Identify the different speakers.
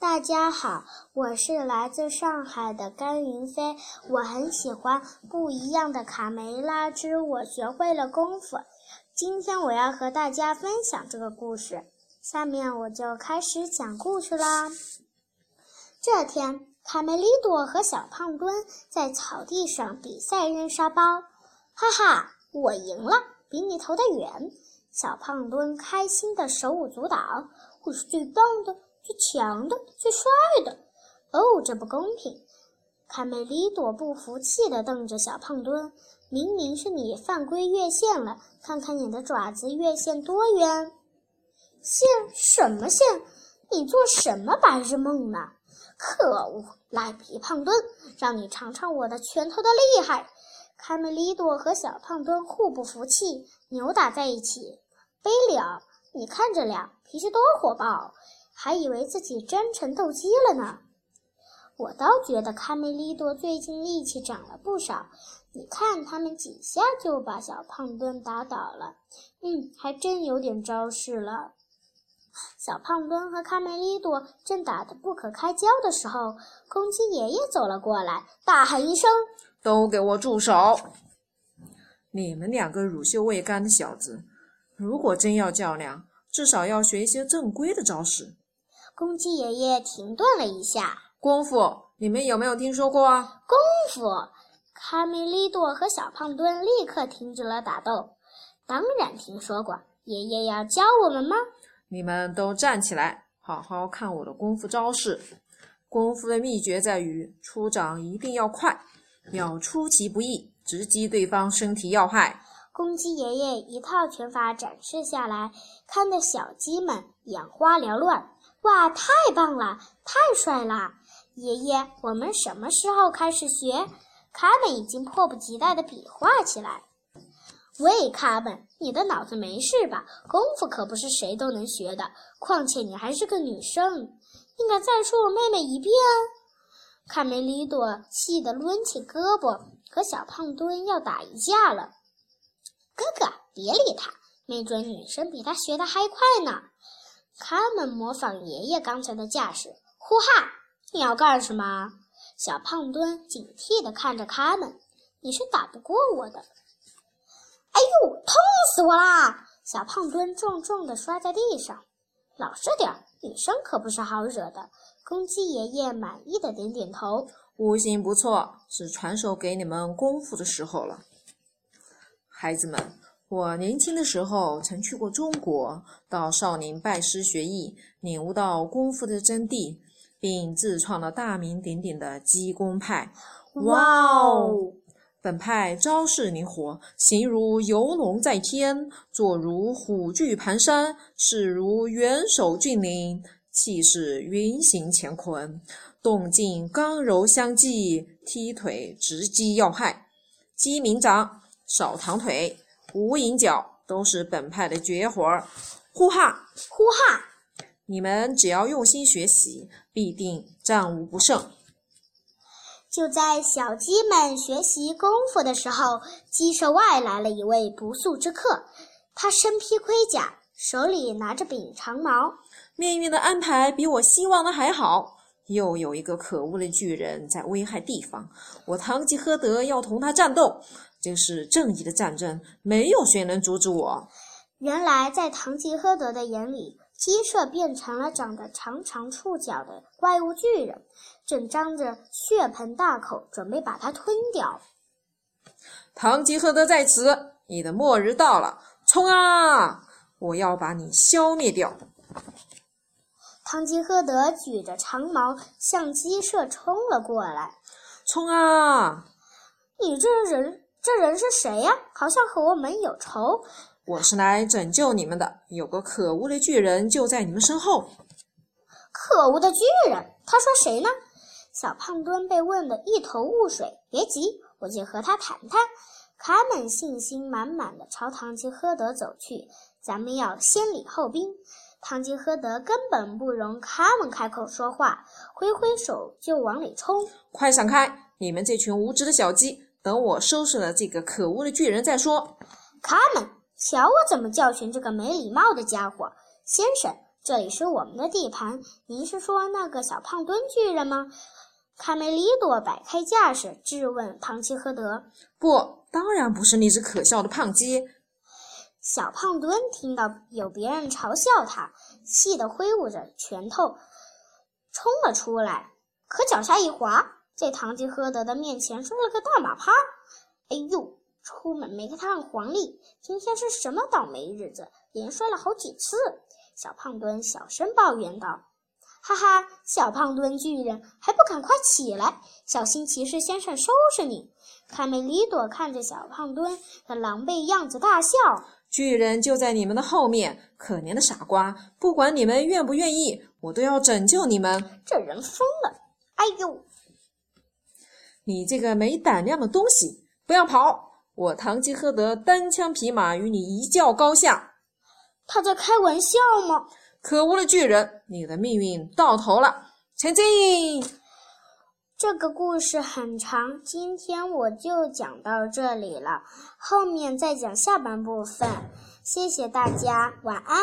Speaker 1: 大家好，我是来自上海的甘云飞，我很喜欢《不一样的卡梅拉之我学会了功夫》。今天我要和大家分享这个故事，下面我就开始讲故事啦。这天，卡梅利多和小胖墩在草地上比赛扔沙包，哈哈，我赢了，比你投得远。小胖墩开心的手舞足蹈，我是最棒的。最强的，最帅的，哦，这不公平！卡梅利多不服气地瞪着小胖墩：“明明是你犯规越线了，看看你的爪子越线多远！线什么线？你做什么白日梦呢？可恶！赖皮胖墩，让你尝尝我的拳头的厉害！”卡梅利多和小胖墩互不服气，扭打在一起。贝里奥，你看这俩脾气多火爆！还以为自己真成斗鸡了呢。我倒觉得卡梅利多最近力气长了不少。你看，他们几下就把小胖墩打倒了。嗯，还真有点招式了。小胖墩和卡梅利多正打得不可开交的时候，公鸡爷爷走了过来，大喊一声：“
Speaker 2: 都给我住手！你们两个乳臭未干的小子，如果真要较量，至少要学一些正规的招式。”
Speaker 1: 公鸡爷爷停顿了一下，
Speaker 2: 功夫，你们有没有听说过啊？
Speaker 1: 功夫，卡梅利多和小胖墩立刻停止了打斗。当然听说过，爷爷要教我们吗？
Speaker 2: 你们都站起来，好好看我的功夫招式。功夫的秘诀在于出掌一定要快，要出其不意，直击对方身体要害。
Speaker 1: 公鸡爷爷一套拳法展示下来，看得小鸡们眼花缭乱。哇，太棒了，太帅了！爷爷，我们什么时候开始学？卡门已经迫不及待地比划起来。喂，卡门，你的脑子没事吧？功夫可不是谁都能学的，况且你还是个女生，应该再说我妹妹一遍。卡梅利多气得抡起胳膊，和小胖墩要打一架了。哥哥，别理他，没准女生比他学的还快呢。他们模仿爷爷刚才的架势，呼哈！你要干什么？小胖墩警惕地看着他们，你是打不过我的。哎呦，痛死我啦！小胖墩重重地摔在地上。老实点，女生可不是好惹的。公鸡爷爷满意的点点头，
Speaker 2: 悟性不错，是传授给你们功夫的时候了，孩子们。我年轻的时候曾去过中国，到少林拜师学艺，领悟到功夫的真谛，并自创了大名鼎鼎的鸡公派。
Speaker 1: 哇哦！
Speaker 2: 本派招式灵活，形如游龙在天，坐如虎踞盘山，势如元首峻岭，气势云行乾坤，动静刚柔相济，踢腿直击要害。鸡鸣掌，扫堂腿。无影脚都是本派的绝活儿，呼哈
Speaker 1: 呼哈！
Speaker 2: 你们只要用心学习，必定战无不胜。
Speaker 1: 就在小鸡们学习功夫的时候，鸡舍外来了一位不速之客。他身披盔甲，手里拿着柄长矛。
Speaker 2: 命运的安排比我希望的还好，又有一个可恶的巨人在危害地方，我堂吉诃德要同他战斗。这是正义的战争，没有谁能阻止我。
Speaker 1: 原来，在堂吉诃德的眼里，鸡舍变成了长得长长触角的怪物巨人，正张着血盆大口，准备把它吞掉。
Speaker 2: 堂吉诃德在此，你的末日到了！冲啊！我要把你消灭掉！
Speaker 1: 堂吉诃德举着长矛向鸡舍冲了过来。
Speaker 2: 冲啊！
Speaker 1: 你这人！这人是谁呀？好像和我们有仇。
Speaker 2: 我是来拯救你们的。有个可恶的巨人就在你们身后。
Speaker 1: 可恶的巨人？他说谁呢？小胖墩被问得一头雾水。别急，我去和他谈谈。卡门信心满满的朝唐吉诃德走去。咱们要先礼后兵。唐吉诃德根本不容卡门开口说话，挥挥手就往里冲。
Speaker 2: 快闪开！你们这群无知的小鸡！等我收拾了这个可恶的巨人再说。
Speaker 1: 卡门，瞧我怎么教训这个没礼貌的家伙！先生，这里是我们的地盘。您是说那个小胖墩巨人吗？”卡梅利多摆开架势质问唐吉诃德：“
Speaker 2: 不，当然不是那只可笑的胖鸡。”
Speaker 1: 小胖墩听到有别人嘲笑他，气得挥舞着拳头冲了出来，可脚下一滑，在堂吉诃德的面前摔了个大马趴。哎呦！出门没看黄历，今天是什么倒霉日子？连摔了好几次。小胖墩小声抱怨道：“哈哈，小胖墩巨人还不赶快起来，小心骑士先生收拾你！”卡梅利多看着小胖墩的狼狈样子大笑：“
Speaker 2: 巨人就在你们的后面，可怜的傻瓜！不管你们愿不愿意，我都要拯救你们。”
Speaker 1: 这人疯了！哎呦，
Speaker 2: 你这个没胆量的东西，不要跑！我堂吉诃德单枪匹马与你一较高下，
Speaker 1: 他在开玩笑吗？
Speaker 2: 可恶的巨人，你的命运到头了！前进。
Speaker 1: 这个故事很长，今天我就讲到这里了，后面再讲下半部分。谢谢大家，晚安。